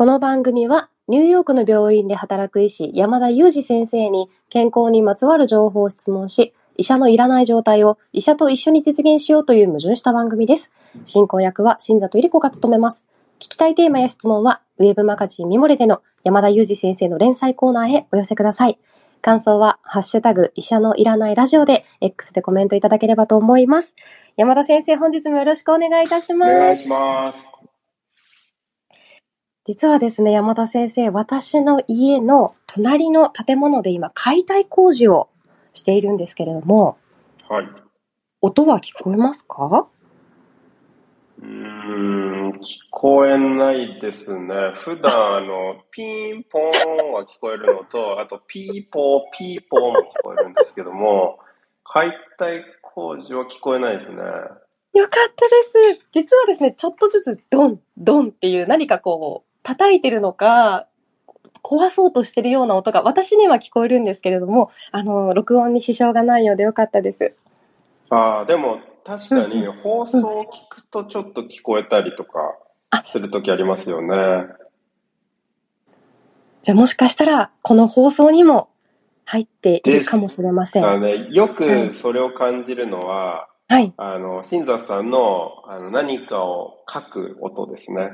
この番組はニューヨークの病院で働く医師山田裕二先生に健康にまつわる情報を質問し、医者のいらない状態を医者と一緒に実現しようという矛盾した番組です。進行役は新里入子が務めます。聞きたいテーマや質問は、ウェブマガジンミモレでの山田裕二先生の連載コーナーへお寄せください。感想は、ハッシュタグ、医者のいらないラジオで、X でコメントいただければと思います。山田先生、本日もよろしくお願いいたします。お願いします。実はですね、山田先生、私の家の隣の建物で今、解体工事をしているんですけれども、はい。音は聞こえますか？うーん、聞こえないですね。普段、あの、ピンポーンは聞こえるのと、あと、ピーポー、ピーポーも聞こえるんですけども、解体工事は聞こえないですね。よかったです。実はですね、ちょっとずつドン、ドンっていう何かこう、叩いてるのか、壊そうとしてるような音が私には聞こえるんですけれども、あの、録音に支障がないようでよかったです。ああ、でも、確かにうん放送を聞くとちょっと聞こえたりとかするときありますよね。じゃあもしかしたら、この放送にも入っているかもしれません。あのね、よはいくそれを感じるのは、はい。あの、新座さんのあの何かを書く音ですね。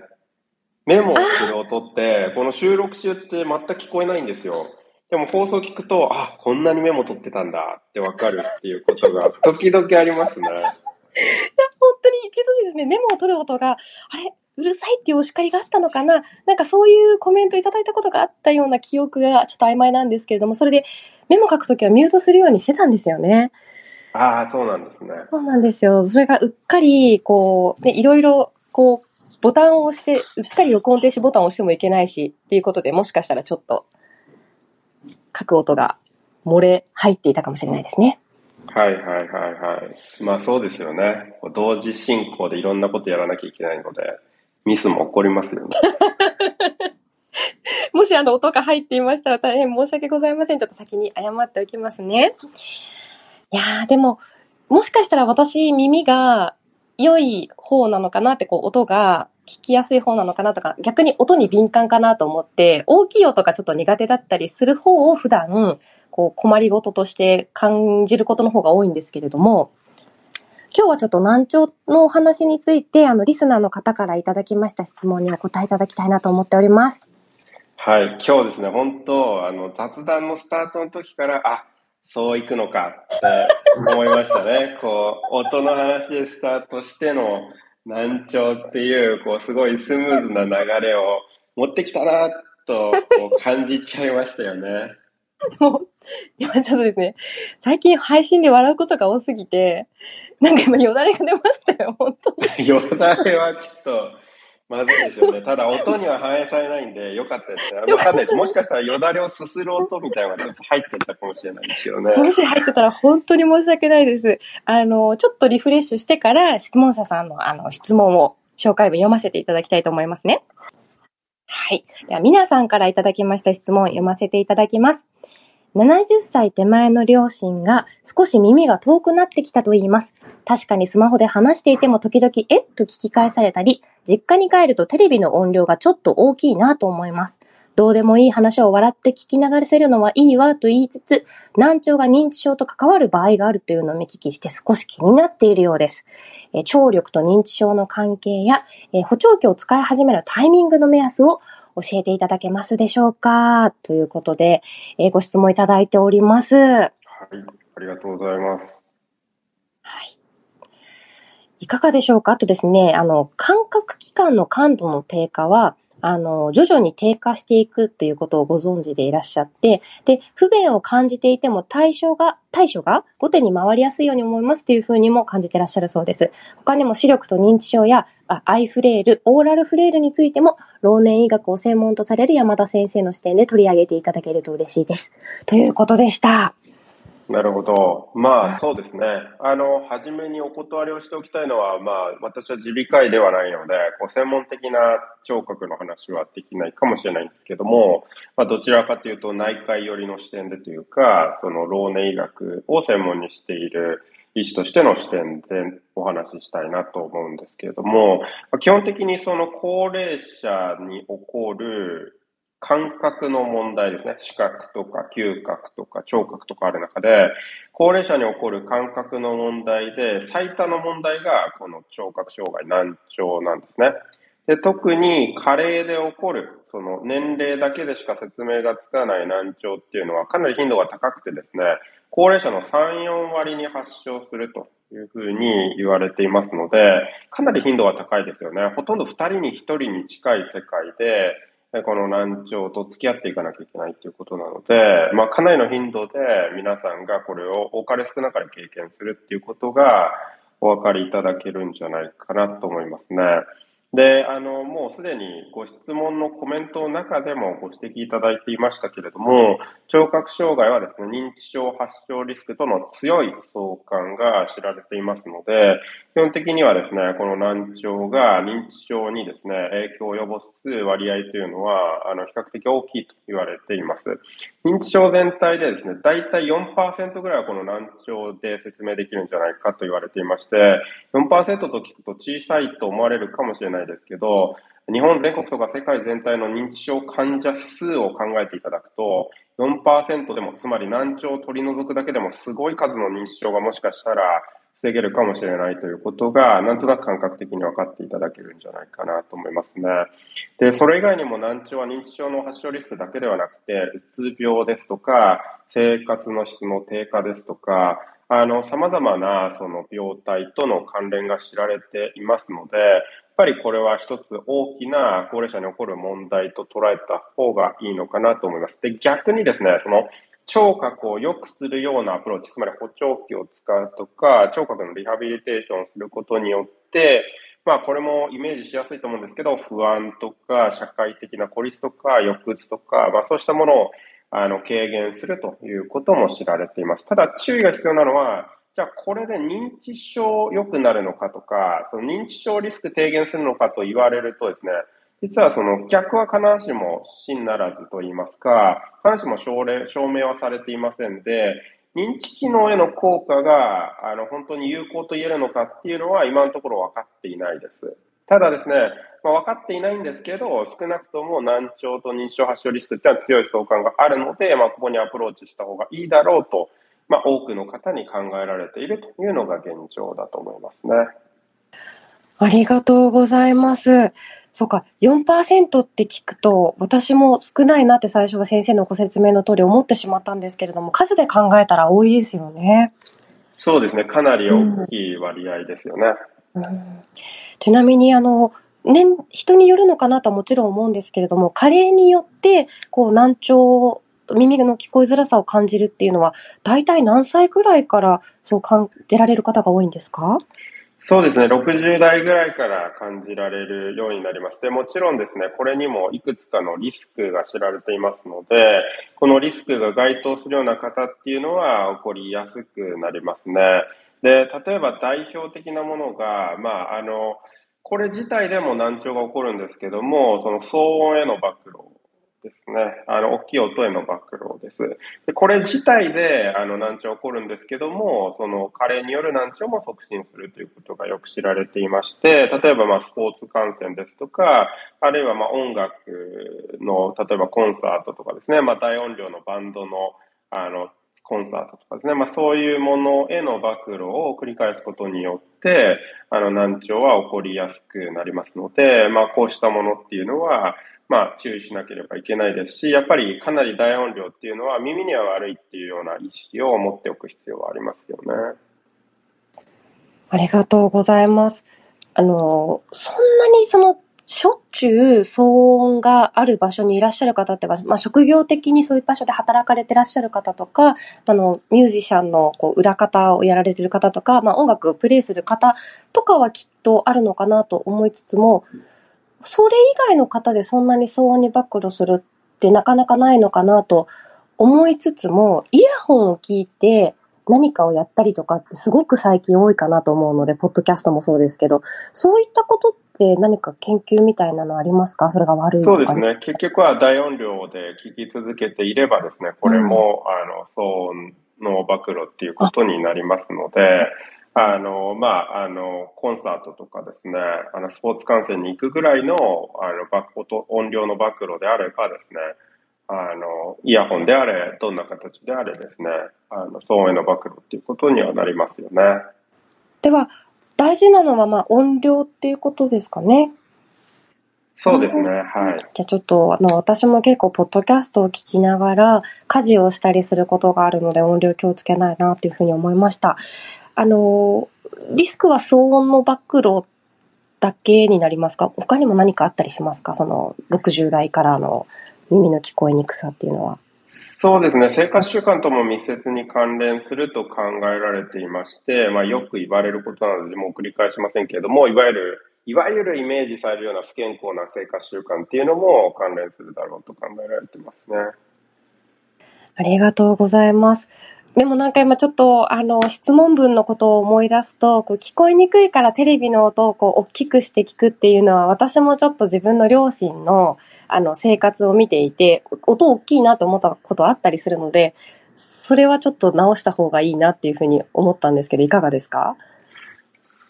メモをする音って、この収録中って全く聞こえないんですよ。でも放送聞くと、あ、こんなにメモ取ってたんだってわかるっていうことが 時々ありますね。本当に一度ですね、メモを取る音が、あれうるさいっていうお叱りがあったのかな？なんかそういうコメントいただいたことがあったような記憶がちょっと曖昧なんですけれども、それでメモ書くときはミュートするようにしてたんですよね。ああ、そうなんですね。そうなんですよ。それがうっかり、こう、ね、いろいろ、こう、ボタンを押して、うっかり録音停止ボタンを押してもいけないし、っていうことでもしかしたらちょっと、書く音が漏れ入っていたかもしれないですね。はいはいはいはい。まあそうですよね。同時進行でいろんなことやらなきゃいけないので、ミスも起こりますよね。もしあの音が入っていましたら大変申し訳ございません。ちょっと先に謝っておきますね。いやー、でも、もしかしたら私耳が良い方なのかなって、こう音が聞きやすい方なのかなとか、逆に音に敏感かなと思って、大きい音がちょっと苦手だったりする方を普段、こう困りごととして感じることの方が多いんですけれども、今日はちょっと難聴のお話について、あの、リスナーの方からいただきました質問にお答えいただきたいなと思っております。はい、今日ですね、本当、あの、雑談のスタートの時から、あ、そう行くのかって思いましたね。こう、音の話でスタートしての難聴っていう、こう、すごいスムーズな流れを持ってきたな、と感じちゃいましたよね。今ちょっとですね、最近配信で笑うことが多すぎて、なんか今よだれが出ましたよ、本当に。よだれはちょっと、まずいですよね。ただ、音には反映されないんで、よかったですね。わかんないです。もしかしたらよだれをすする音みたいなのがちょっと入ってたかもしれないですけどね。もし入ってたら本当に申し訳ないです。あの、ちょっとリフレッシュしてから質問者さんのあの質問を紹介文読ませていただきたいと思いますね。はい。では皆さんからいただきました質問読ませていただきます。70歳手前の両親が少し耳が遠くなってきたと言います。確かにスマホで話していても時々えっと聞き返されたり、実家に帰るとテレビの音量がちょっと大きいなと思います。どうでもいい話を笑って聞き流せるのはいいわと言いつつ、難聴が認知症と関わる場合があるというのを見聞きして少し気になっているようです。え聴力と認知症の関係や、え補聴器を使い始めるタイミングの目安を教えていただけますでしょうか？ということで、えーご質問いただいております。ははい。ありがとうございます。い。いかがでしょうか？あとですね、あの、感覚器官の感度の低下は、あの、徐々に低下していくということをご存知でいらっしゃって、で、不便を感じていても対象が、対処が後手に回りやすいように思いますというふうにも感じてらっしゃるそうです。他にも視力と認知症やあアイフレイル、オーラルフレイルについても、老年医学を専門とされる山田先生の視点で取り上げていただけると嬉しいです。ということでした。なるほど。まあ、そうですね。あの、初めにお断りをしておきたいのは、まあ、私は耳鼻科医ではないので、こう専門的な聴覚の話はできないかもしれないんですけども、まあ、どちらかというと内科医寄りの視点でというか、その老年医学を専門にしている医師としての視点でお話ししたいなと思うんですけれども、基本的にその高齢者に起こる感覚の問題ですね。視覚とか嗅覚とか聴覚とかある中で、高齢者に起こる感覚の問題で、最多の問題がこの聴覚障害、難聴なんですね。で特に加齢で起こる、その年齢だけでしか説明がつかない難聴っていうのはかなり頻度が高くてですね、高齢者の3、4割に発症するというふうに言われていますので、かなり頻度が高いですよね。ほとんど2人に1人に近い世界で、この難聴と付き合っていかなきゃいけないということなので、まあ、かなりの頻度で皆さんがこれを多かれ少なかれ経験するっていうことがお分かりいただけるんじゃないかなと思いますね。で、あの、もうすでにご質問のコメントの中でもご指摘いただいていましたけれども、聴覚障害はですね、認知症発症リスクとの強い相関が知られていますので、基本的にはですね、この難聴が認知症にですね、影響を及ぼす割合というのは、あの、比較的大きいと言われています。認知症全体でですね、大体4%ぐらいはこの難聴で説明できるんじゃないかと言われていまして、4%と聞くと小さいと思われるかもしれないですけど、日本全国とか世界全体の認知症患者数を考えていただくと、4%でも、つまり難聴を取り除くだけでもすごい数の認知症がもしかしたら防げるかもしれないということが、なんとなく感覚的に分かっていただけるんじゃないかなと思いますね。で、それ以外にも難聴は認知症の発症リスクだけではなくて、うつ病ですとか、生活の質の低下ですとか、あの、様々なその病態との関連が知られていますので、やっぱりこれは一つ大きな高齢者に起こる問題と捉えた方がいいのかなと思います。で、逆にですね、その聴覚を良くするようなアプローチ、つまり補聴器を使うとか、聴覚のリハビリテーションをすることによって、まあこれもイメージしやすいと思うんですけど、不安とか社会的な孤立とか抑うつとか、まあそうしたものをあの、軽減するということも知られています。ただ、注意が必要なのは、じゃあこれで認知症良くなるのかとか、その認知症リスク低減するのかと言われるとですね、実はその逆は必ずしも真ならずと言いますか、必ずしも証明証明はされていませんで、認知機能への効果があの本当に有効と言えるのかっていうのは今のところ分かっていないです。ただですね、まあ、分かっていないんですけど、少なくとも難聴と認知症発症リスクっていうのは強い相関があるので、まあ、ここにアプローチした方がいいだろうと、まあ、多くの方に考えられているというのが現状だと思いますね。ありがとうございます。そうか、4%って聞くと、私も少ないなって最初は先生のご説明の通り思ってしまったんですけれども、数で考えたら多いですよね。そうですね。かなり大きい割合ですよね。うんうんちなみに、あの、年、人によるのかなとはもちろん思うんですけれども、加齢によって、こう、難聴、耳の聞こえづらさを感じるっていうのは、大体何歳ぐらいからそう感じられる方が多いんですか？そうですね、60代ぐらいから感じられるようになります。で、もちろんですね、これにもいくつかのリスクが知られていますので、このリスクが該当するような方っていうのは起こりやすくなりますね。で、例えば代表的なものが、まあ、あの、これ自体でも難聴が起こるんですけども、その騒音への暴露ですね。あの、大きい音への暴露です。でこれ自体で、あの、難聴起こるんですけども、その、加齢による難聴も促進するということがよく知られていまして、例えば、まあ、スポーツ観戦ですとか、あるいは、まあ、音楽の、例えばコンサートとかですね、まあ、大音量のバンドの、あの、コンサートとかですね、まあ、そういうものへの暴露を繰り返すことによって、あの難聴は起こりやすくなりますので、まあ、こうしたものっていうのは、まあ、注意しなければいけないですし、やっぱりかなり大音量っていうのは耳には悪いっていうような意識を持っておく必要はありますよね。ありがとうございます。あの、そんなにそのしょっちゅう騒音がある場所にいらっしゃる方って、まあ、職業的にそういう場所で働かれてらっしゃる方とか、あの、ミュージシャンのこう裏方をやられてる方とか、まあ、音楽をプレイする方とかはきっとあるのかなと思いつつも、それ以外の方でそんなに騒音に暴露するってなかなかないのかなと思いつつも、イヤホンを聞いて、何かをやったりとかってすごく最近多いかなと思うので、ポッドキャストもそうですけど、そういったことって何か研究みたいなのありますか？それが悪いとか、ね、そうですね。結局は大音量で聞き続けていればですね、これも、うん、あの、騒音の暴露っていうことになりますので、あの、まあ、あの、コンサートとかですね、あの、スポーツ観戦に行くぐらいの、あの、バ音音量の暴露であればですね、あの、イヤホンであれ、どんな形であれですね、あの、騒音への暴露っていうことにはなりますよね。では、大事なのは、まあ、音量っていうことですかね。そうですね、はい。じゃあちょっと、あの、私も結構、ポッドキャストを聞きながら、家事をしたりすることがあるので、音量気をつけないな、っていうふうに思いました。あの、リスクは騒音の暴露だけになりますか？他にも何かあったりしますか？その60代からの耳の聞こえにくさっていうのは。そうですね。生活習慣とも密接に関連すると考えられていまして、まあ、よく言われることなので、もう繰り返しませんけれども、いわゆる、いわゆるイメージされるような不健康な生活習慣っていうのも関連するだろうと考えられてますね。ありがとうございます。でもなんか今ちょっと、あの、質問文のことを思い出すと、こう聞こえにくいからテレビの音をこう大きくして聞くっていうのは、私もちょっと自分の両親の、あの、生活を見ていて、音大きいなと思ったことあったりするので、それはちょっと直した方がいいなっていうふうに思ったんですけど、いかがですか？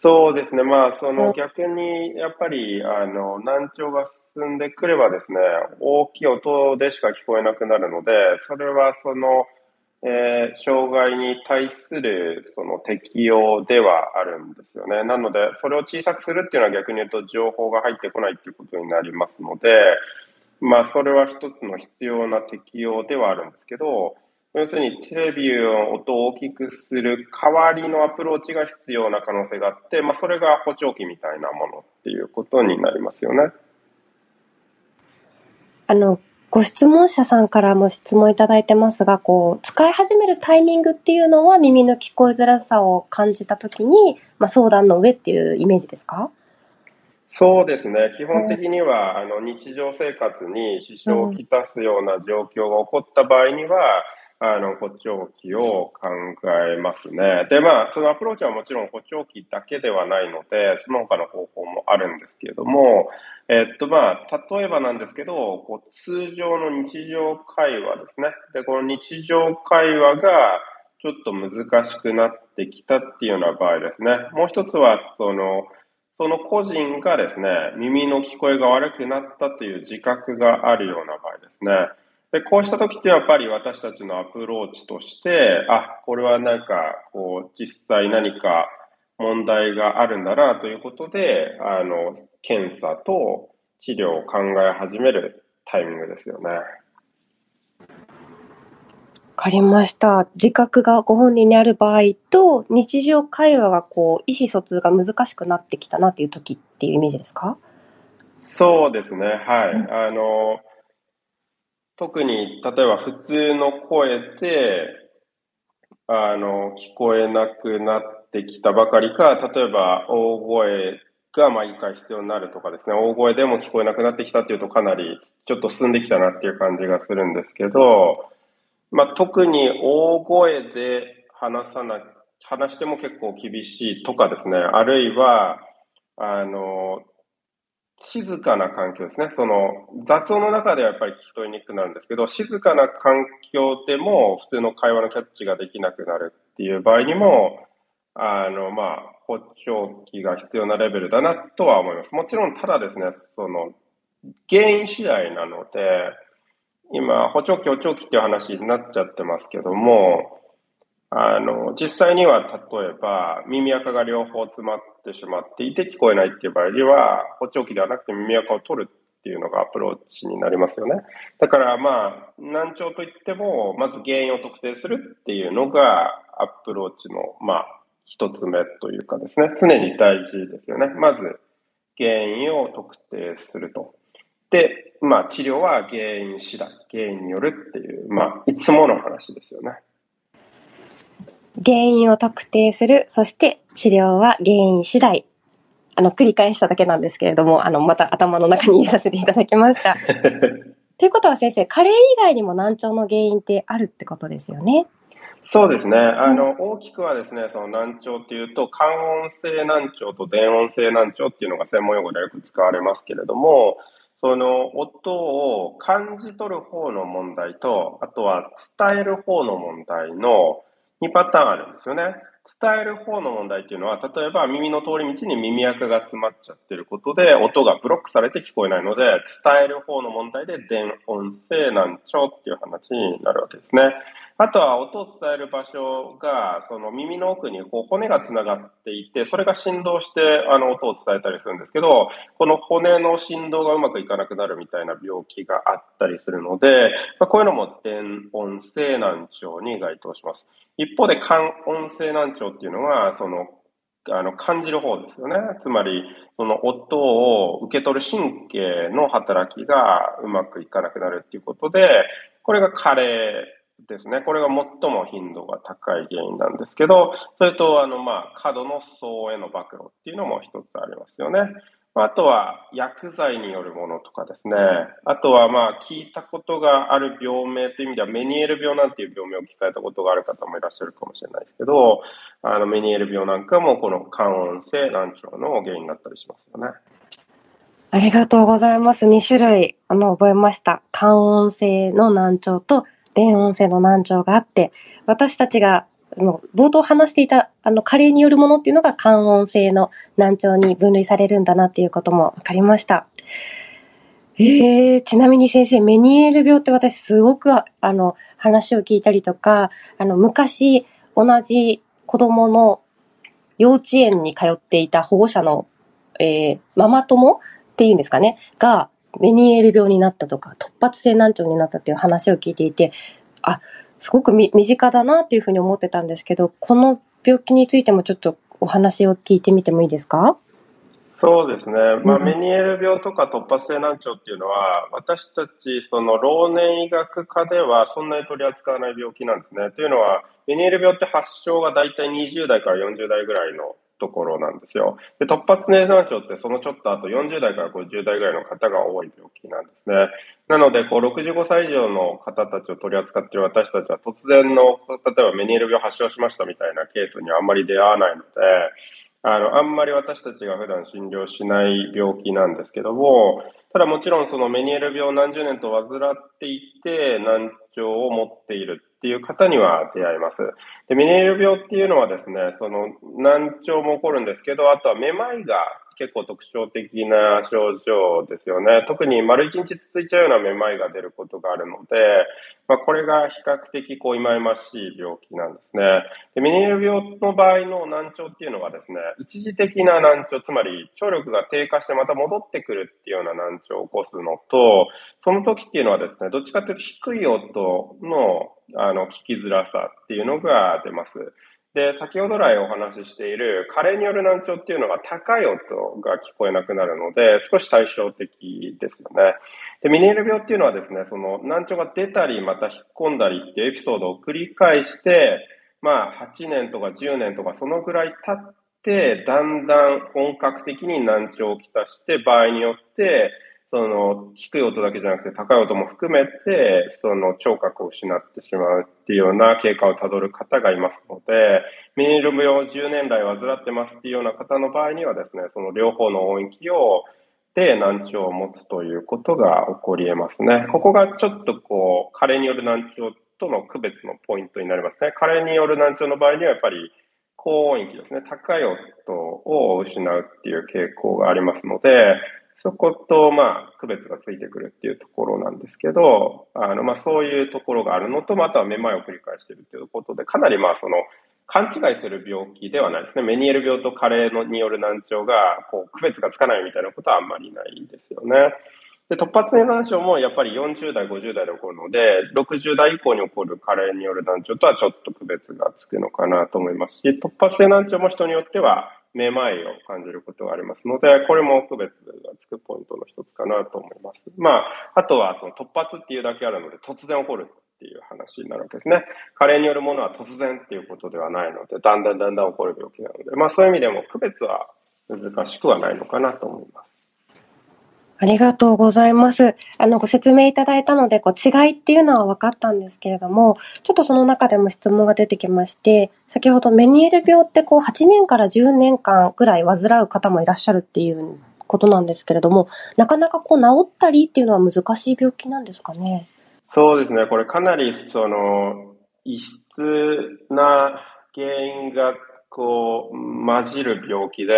そうですね。まあ、その逆に、やっぱり、あの、難聴が進んでくればですね、大きい音でしか聞こえなくなるので、それはその、えー、障害に対するその適用ではあるんですよね。なので、それを小さくするっていうのは逆に言うと情報が入ってこないっていうことになりますので、まあ、それは一つの必要な適用ではあるんですけど、要するにテレビの音を大きくする代わりのアプローチが必要な可能性があって、まあ、それが補聴器みたいなものっていうことになりますよね。あの、ご質問者さんからも質問いただいてますが、こう、使い始めるタイミングっていうのは耳の聞こえづらさを感じたときに、まあ、相談の上っていうイメージですか？そうですね。基本的には、あの、日常生活に支障をきたすような状況が起こった場合には、あの、補聴器を考えますね。で、まあ、そのアプローチはもちろん補聴器だけではないので、その他の方法もあるんですけれども、えっと、まあ、例えばなんですけど、こう通常の日常会話ですね。で、この日常会話がちょっと難しくなってきたっていうような場合ですね。もう一つは、その、その個人がですね、耳の聞こえが悪くなったという自覚があるような場合ですね。で、こうした時ってやっぱり私たちのアプローチとして、あ、これはなんか、こう、実際何か問題があるんだなということで、あの、検査と治療を考え始めるタイミングですよね。わかりました。自覚がご本人にある場合と、日常会話がこう、意思疎通が難しくなってきたなっていう時っていうイメージですか？そうですね。はい。うん、あの、特に、例えば普通の声で、あの、聞こえなくなってきたばかりか、例えば大声が毎回必要になるとかですね、大声でも聞こえなくなってきたっていうとかなりちょっと進んできたなっていう感じがするんですけど、まあ、特に大声で話さな、話しても結構厳しいとかですね、あるいは、あの、静かな環境ですね。その雑音の中ではやっぱり聞こえにくくなるんですけど、静かな環境でも普通の会話のキャッチができなくなるっていう場合にも、あの、まあ、補聴器が必要なレベルだなとは思います。もちろん、ただですね、その、原因次第なので、今、補聴器、補聴器っていう話になっちゃってますけども、あの、実際には例えば耳垢が両方詰まってしまっていて聞こえないっていう場合には、補聴器ではなくて耳垢を取るっていうのがアプローチになりますよね。だからまあ、難聴といっても、まず原因を特定するっていうのがアプローチの、まあ、一つ目というかですね、常に大事ですよね。まず、原因を特定すると。で、まあ、治療は原因次第、原因によるっていう、まあ、いつもの話ですよね。原因を特定する、そして治療は原因次第。あの、繰り返しただけなんですけれども、あの、また頭の中に入れさせていただきました。ということは先生、加齢以外にも難聴の原因ってあるってことですよね？そうですね。あの、大きくはですね、その難聴っていうと、感音性難聴と電音性難聴っていうのが専門用語でよく使われますけれども、その音を感じ取る方の問題と、あとは伝える方の問題の、2パターンあるんですよね。伝える方の問題っていうのは、例えば耳の通り道に耳垢が詰まっちゃってることで、音がブロックされて聞こえないので、伝える方の問題で電音声難聴っていう話になるわけですね。あとは音を伝える場所が、その耳の奥にこう骨がつながっていて、それが振動してあの音を伝えたりするんですけど、この骨の振動がうまくいかなくなるみたいな病気があったりするので、まあ、こういうのも電音性難聴に該当します。一方で、感音性難聴っていうのは、そのあの感じる方ですよね。つまり、その音を受け取る神経の働きがうまくいかなくなるっていうことで、これが加齢ですね。これが最も頻度が高い原因なんですけど、それと、あの、まあ、過度の層への暴露っていうのも一つありますよね。あとは、薬剤によるものとかですね。あとは、まあ、聞いたことがある病名という意味では、メニエール病なんていう病名を聞かれたことがある方もいらっしゃるかもしれないですけど、あの、メニエール病なんかも、この肝音性難聴の原因になったりしますよね。ありがとうございます。2種類、あの、覚えました。肝音性の難聴と電音声の難聴があって、私たちが、あの、冒頭話していた、あの、加齢によるものっていうのが感音性の難聴に分類されるんだなっていうことも分かりました。ええー、ちなみに先生、メニエール病って私すごく、あの、話を聞いたりとか、あの、昔、同じ子供の幼稚園に通っていた保護者の、えー、ママ友っていうんですかね、が、メニエール病になったとか、突発性難聴になったっていう話を聞いていて、あ、すごく身近だなっていうふうに思ってたんですけど、この病気についてもちょっとお話を聞いてみてもいいですか？そうですね。まあ、メニエール病とか突発性難聴っていうのは、私たち、その、老年医学科ではそんなに取り扱わない病気なんですね。というのは、メニエール病って発症が大体20代から40代ぐらいのところなんですよ。で突発性難聴ってそのちょっと後40代から50代ぐらいの方が多い病気なんですね。なので、こう65歳以上の方たちを取り扱っている私たちは突然の、例えばメニエール病発症しましたみたいなケースにあんまり出会わないので、あの、あんまり私たちが普段診療しない病気なんですけども、ただもちろんそのメニエール病何十年と患っていて難聴を持っているっていう方には出会います。で、メニエール病っていうのはですね、その難聴も起こるんですけど、あとはめまいが結構特徴的な症状ですよね。特に丸一日続いちゃうようなめまいが出ることがあるので、まあ、これが比較的こう、いまいましい病気なんですね。で、メニエール病の場合の難聴っていうのはですね、一時的な難聴、つまり聴力が低下してまた戻ってくるっていうような難聴を起こすのと、その時っていうのはですね、どっちかというと低い音のあの、聞きづらさっていうのが出ます。で、先ほど来お話ししている加齢による難聴っていうのが高い音が聞こえなくなるので、少し対照的ですよね。で、ミネール病っていうのはですね、その難聴が出たりまた引っ込んだりっていうエピソードを繰り返して、まあ8年とか10年とかそのぐらい経って、だんだん本格的に難聴をきたして、場合によって、その、低い音だけじゃなくて高い音も含めて、その聴覚を失ってしまうっていうような経過をたどる方がいますので、ミニルム病10年来患ってますっていうような方の場合にはですね、その両方の音域をで難聴を持つということが起こり得ますね。ここがちょっとこう、加齢による難聴との区別のポイントになりますね。加齢による難聴の場合にはやっぱり高音域ですね、高い音を失うっていう傾向がありますので、そこと、まあ、区別がついてくるっていうところなんですけど、あの、まあ、そういうところがあるのと、またはめまいを繰り返しているということで、かなりまあ、その、勘違いする病気ではないですね。メニエル病と加齢のによる難聴が、こう、区別がつかないみたいなことはあんまりないんですよね。で、突発性難聴もやっぱり40代、50代で起こるので、60代以降に起こる加齢による難聴とはちょっと区別がつくのかなと思いますし、突発性難聴も人によっては、めまいを感じることがありますので、これも区別がつくポイントの一つかなと思います。まあ、あとはその突発っていうだけあるので、突然起こるっていう話になるわけですね。加齢によるものは突然っていうことではないので、だんだんだんだん起こる病気なので、まあそういう意味でも区別は難しくはないのかなと思います。ありがとうございます。あの、ご説明いただいたので、こう、違いっていうのは分かったんですけれども、ちょっとその中でも質問が出てきまして、先ほどメニエール病ってこう、8年から10年間ぐらい患う方もいらっしゃるっていうことなんですけれども、なかなかこう、治ったりっていうのは難しい病気なんですかね？そうですね。これかなり、その、異質な原因がこう混じる病気で、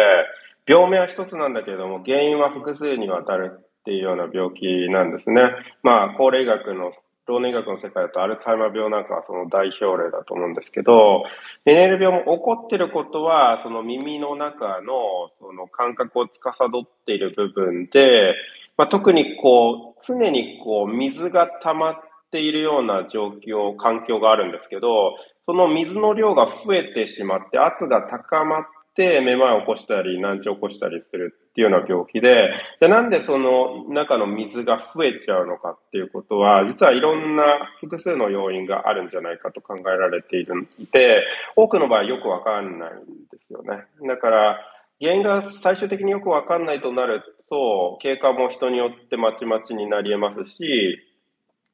病名は一つなんだけれども、原因は複数にわたるっていうような病気なんですね。まあ、高齢学の老年医学の世界だとアルツハイマー病なんかはその代表例だと思うんですけど、メネール病も起こってることは、その耳の中のその感覚を司っている部分で、まあ、特にこう、常にこう、水が溜まっているような状況、環境があるんですけど、その水の量が増えてしまって、圧が高まっ、めまいを起こしたり、難聴を起こしたりするっていうような病気で、じゃあなんでその中の水が増えちゃうのかっていうことは、実はいろんな複数の要因があるんじゃないかと考えられているいて、多くの場合よくわかんないんですよね。だから、原因が最終的によくわかんないとなると、経過も人によってまちまちになり得ますし、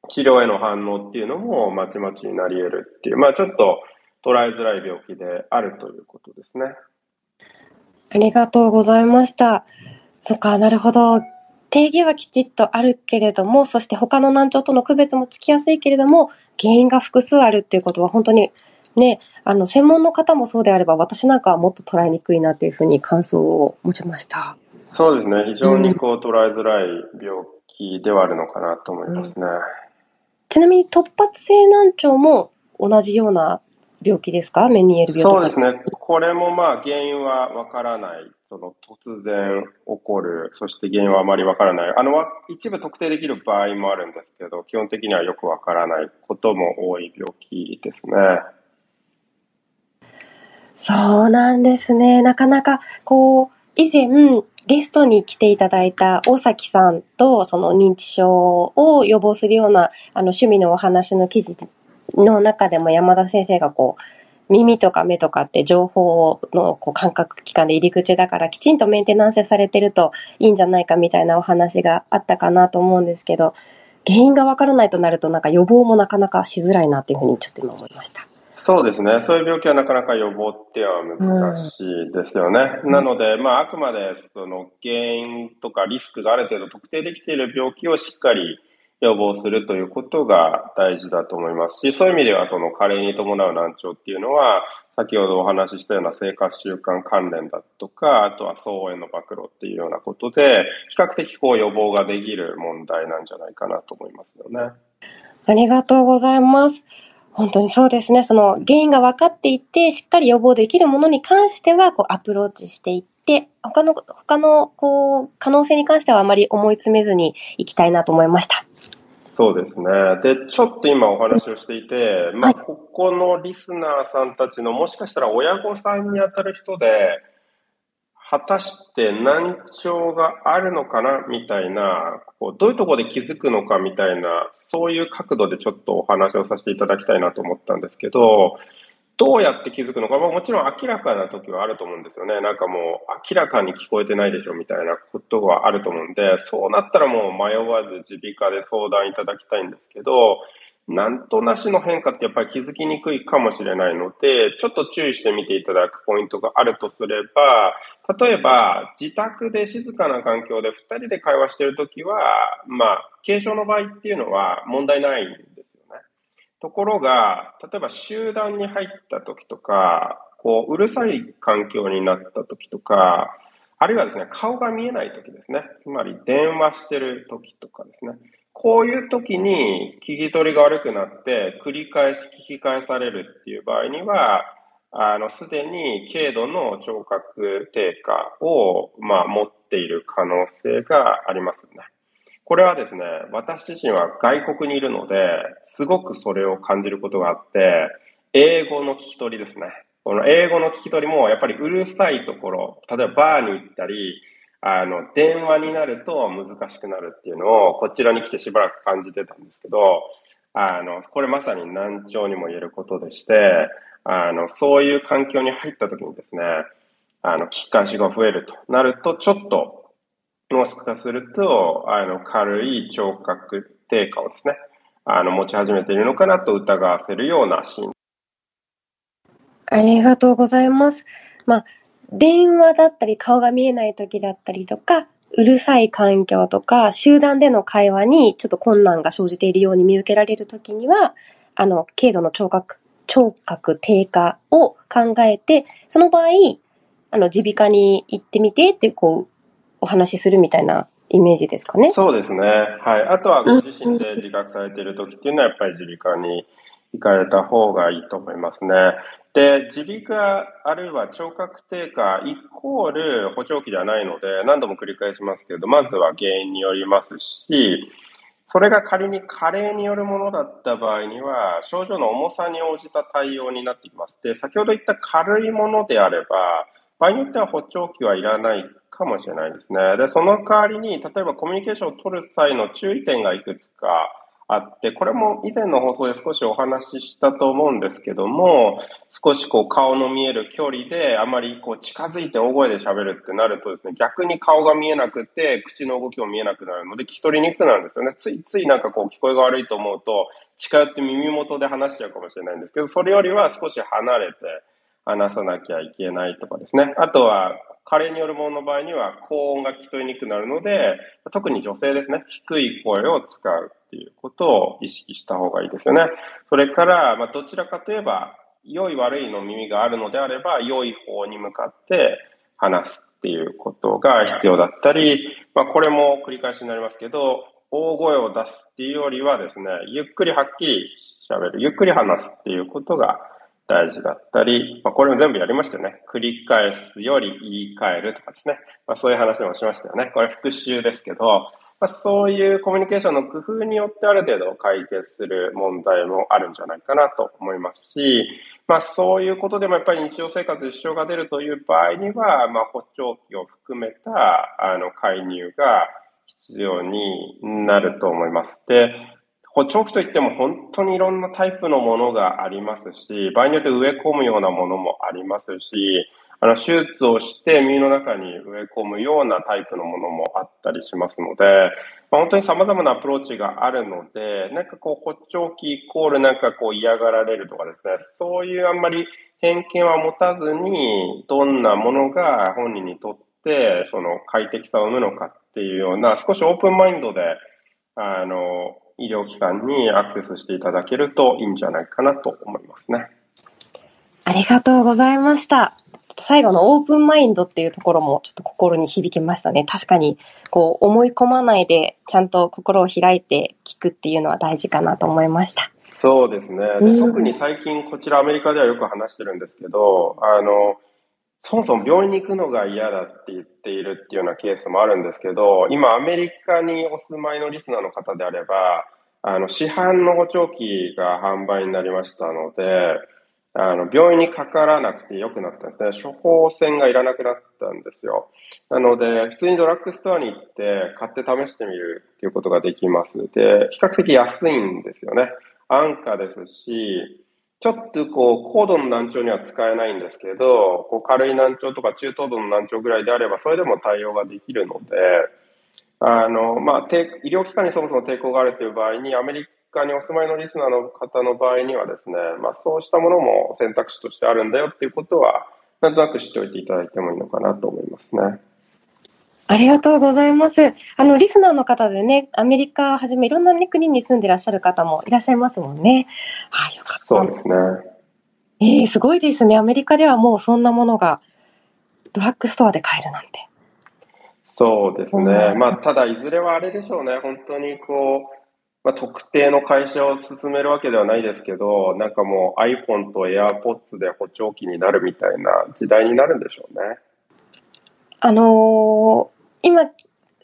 治療への反応っていうのもまちまちになり得るっていう、まあちょっと捉えづらい病気であるということですね。ありがとうございました。そっか、なるほど。定義はきちっとあるけれども、そして他の難聴との区別もつきやすいけれども、原因が複数あるっていうことは本当にね、あの、専門の方もそうであれば、私なんかはもっと捉えにくいなっていうふうに感想を持ちました。そうですね。非常にこう、捉えづらい病気ではあるのかなと思いますね。うん、ちなみに突発性難聴も同じような病気ですか？メニエル病そうですね。これもまあ原因はわからない。その突然起こる、そして原因はあまりわからない。あの、一部特定できる場合もあるんですけど、基本的にはよくわからないことも多い病気ですね。そうなんですね。なかなか、こう、以前、ゲストに来ていただいた大崎さんと、その認知症を予防するような、あの、趣味のお話の記事の中でも山田先生がこう、耳とか目とかって情報のこう感覚器官で入り口だからきちんとメンテナンスされてるといいんじゃないかみたいなお話があったかなと思うんですけど、原因がわからないとなるとなんか予防もなかなかしづらいなっていうふうにちょっと今思いました。そうですね。そういう病気はなかなか予防っては難しいですよね。うん、なので、まあ、あくまでその原因とかリスクがある程度特定できている病気をしっかり予防するということが大事だと思いますし、そういう意味ではその加齢に伴う難聴っていうのは、先ほどお話ししたような生活習慣関連だとか、あとは騒音の暴露っていうようなことで、比較的こう予防ができる問題なんじゃないかなと思いますよね。ありがとうございます。本当にそうですね。その原因が分かっていて、しっかり予防できるものに関しては、こうアプローチしていって、他の、他の、こう、可能性に関してはあまり思い詰めずにいきたいなと思いました。そうですね。で、ちょっと今お話をしていて、まあ、ここのリスナーさんたちのもしかしたら親御さんに当たる人で、果たして難聴があるのかなみたいな、こうどういうところで気づくのかみたいな、そういう角度でちょっとお話をさせていただきたいなと思ったんですけど、どうやって気づくのか、まあ、もちろん明らかな時はあると思うんですよね。なんかもう明らかに聞こえてないでしょみたいなことはあると思うんで、そうなったらもう迷わず耳鼻科で相談いただきたいんですけど、なんとなしの変化ってやっぱり気づきにくいかもしれないので、ちょっと注意してみていただくポイントがあるとすれば、例えば自宅で静かな環境で2人で会話しているときは、まあ、軽症の場合っていうのは問題ないんで。ところが、例えば集団に入ったときとか、こう、うるさい環境になったときとか、あるいはですね、顔が見えないときですね。つまり電話してるときとかですね。こういう時に聞き取りが悪くなって繰り返し聞き返されるっていう場合には、あの、すでに軽度の聴覚低下を、まあ、持っている可能性がありますね。これはですね、私自身は外国にいるので、すごくそれを感じることがあって、英語の聞き取りですね。この英語の聞き取りもやっぱりうるさいところ、例えばバーに行ったり、あの、電話になると難しくなるっていうのを、こちらに来てしばらく感じてたんですけど、あの、これまさに難聴にも言えることでして、あの、そういう環境に入った時にですね、あの、聞き返しが増えるとなると、ちょっと、もしかすると、あの、軽い聴覚低下をですね、あの、持ち始めているのかなと疑わせるようなシーン。ありがとうございます。まあ、電話だったり顔が見えない時だったりとか、うるさい環境とか、集団での会話にちょっと困難が生じているように見受けられる時には、あの、軽度の聴覚聴覚低下を考えて、その場合、あの、耳鼻科に行ってみてって、こう、お話しするみたいなイメージですかね。そうですね。はい。あとはご自身で自覚されている時っていうのはやっぱり耳鼻科に行かれた方がいいと思いますね。で、耳鼻科あるいは聴覚低下イコール補聴器ではないので何度も繰り返しますけれど、まずは原因によりますし、それが仮に加齢によるものだった場合には、症状の重さに応じた対応になってきます。で、先ほど言った軽いものであれば、場合によっては補聴器はいらないかもしれないですね。で、その代わりに、例えばコミュニケーションを取る際の注意点がいくつかあって、これも以前の放送で少しお話ししたと思うんですけども、少しこう顔の見える距離であまりこう近づいて大声で喋るってなるとですね、逆に顔が見えなくて口の動きも見えなくなるので聞き取りにくくなるんですよね。ついついなんかこう聞こえが悪いと思うと近寄って耳元で話しちゃうかもしれないんですけど、それよりは少し離れて話さなきゃいけないとかですね。あとは加齢によるものの場合には高音が聞こえにくくなるので、特に女性ですね、低い声を使うっていうことを意識した方がいいですよね。それから、まあ、どちらかといえば、良い悪いの耳があるのであれば、良い方に向かって話すっていうことが必要だったり、まあ、これも繰り返しになりますけど、大声を出すっていうよりはですね、ゆっくりはっきり喋る、ゆっくり話すっていうことが大事だったり、まあ、これも全部やりましたよね。繰り返すより言い換えるとかですね。まあ、そういう話もしましたよね。これ復習ですけど、まあ、そういうコミュニケーションの工夫によってある程度解決する問題もあるんじゃないかなと思いますし、まあ、そういうことでもやっぱり日常生活に支障が出るという場合には、まあ、補聴器を含めたあの介入が必要になると思います。で、補聴器といっても本当にいろんなタイプのものがありますし、場合によって植え込むようなものもありますし、あの、手術をして耳の中に植え込むようなタイプのものもあったりしますので、まあ、本当に様々なアプローチがあるので、なんかこう、補聴器イコールなんかこう嫌がられるとかですね、そういうあんまり偏見は持たずに、どんなものが本人にとって、その快適さを生むのかっていうような、少しオープンマインドで、あの、医療機関にアクセスしていただけるといいんじゃないかなと思いますね。ありがとうございました。最後のオープンマインドっていうところもちょっと心に響きましたね。確かに、こう思い込まないでちゃんと心を開いて聞くっていうのは大事かなと思いました。そうですね。で特に最近こちらアメリカではよく話してるんですけど、あの、そもそも病院に行くのが嫌だって言っているっていうようなケースもあるんですけど、今アメリカにお住まいのリスナーの方であれば、あの、市販の補聴器が販売になりましたので、あの、病院にかからなくて良くなったんですね。処方箋がいらなくなったんですよ。なので、普通にドラッグストアに行って買って試してみるっていうことができます。で、比較的安いんですよね。安価ですし、ちょっとこう、高度の難聴には使えないんですけど、こう軽い難聴とか中等度の難聴ぐらいであれば、それでも対応ができるので、あの、まあ、医療機関にそもそも抵抗があるという場合に、アメリカにお住まいのリスナーの方の場合にはですね、まあ、そうしたものも選択肢としてあるんだよっていうことは、なんとなく知っておいていただいてもいいのかなと思いますね。ありがとうございます。あの、リスナーの方でね、アメリカはじめいろんな、ね、国に住んでいらっしゃる方もいらっしゃいますもんね。はい、よかった。そうですね。ええー、すごいですね。アメリカではもうそんなものがドラッグストアで買えるなんて。そうですね。まあ、ただ、いずれはあれでしょうね。本当にこう、まあ、特定の会社を進めるわけではないですけど、なんかもう iPhone と AirPods で補聴器になるみたいな時代になるんでしょうね。あのー今、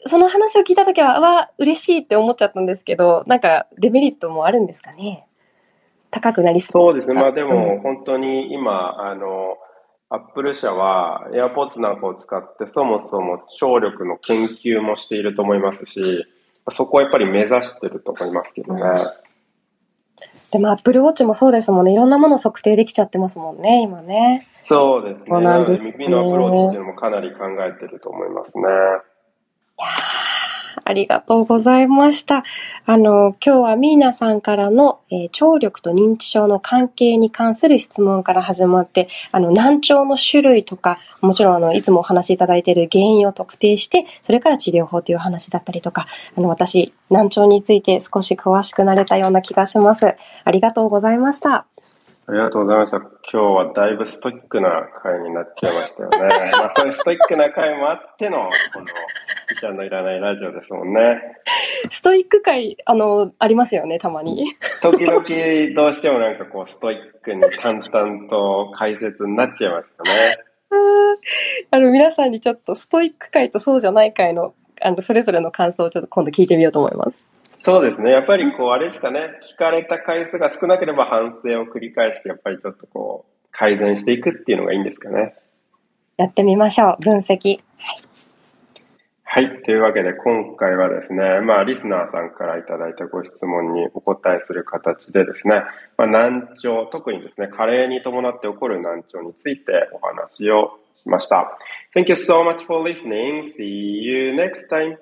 その話を聞いたときは、わ、嬉しいって思っちゃったんですけど、なんかデメリットもあるんですかね？高くなりそう。そうですね。まあでも、本当に今、あの、アップル社は AirPods なんかを使ってそもそも聴力の研究もしていると思いますし、そこはやっぱり目指してると思いますけどね。うんでも、アップルウォッチもそうですもんね。いろんなもの測定できちゃってますもんね、今ね。そうです、ね、耳のアプローチっていうのもかなり考えてると思いますね。やありがとうございました。あの、今日はミーナさんからの、えー、聴力と認知症の関係に関する質問から始まって、あの、難聴の種類とか、もちろんあの、いつもお話しいただいている原因を特定して、それから治療法という話だったりとか、あの、私、難聴について少し詳しくなれたような気がします。ありがとうございました。ありがとうございました。今日はだいぶストイックな回になっちゃいましたよね。まあそういうストイックな回もあっての、この、医者のいらないラジオですもんね。ストイック回、あの、ありますよね、たまに。時々どうしてもなんかこうストイックに淡々と解説になっちゃいますよね。あの、皆さんにちょっとストイック回とそうじゃない回の、あの、それぞれの感想をちょっと今度聞いてみようと思います。そうですね。やっぱりこう、あれですかね。聞かれた回数が少なければ反省を繰り返して、やっぱりちょっとこう、改善していくっていうのがいいんですかね。やってみましょう。分析。はい。というわけで、今回はですね、まあ、リスナーさんからいただいたご質問にお答えする形でですね、まあ、難聴、特にですね、加齢に伴って起こる難聴についてお話をしました。Thank you so much for listening. See you next time.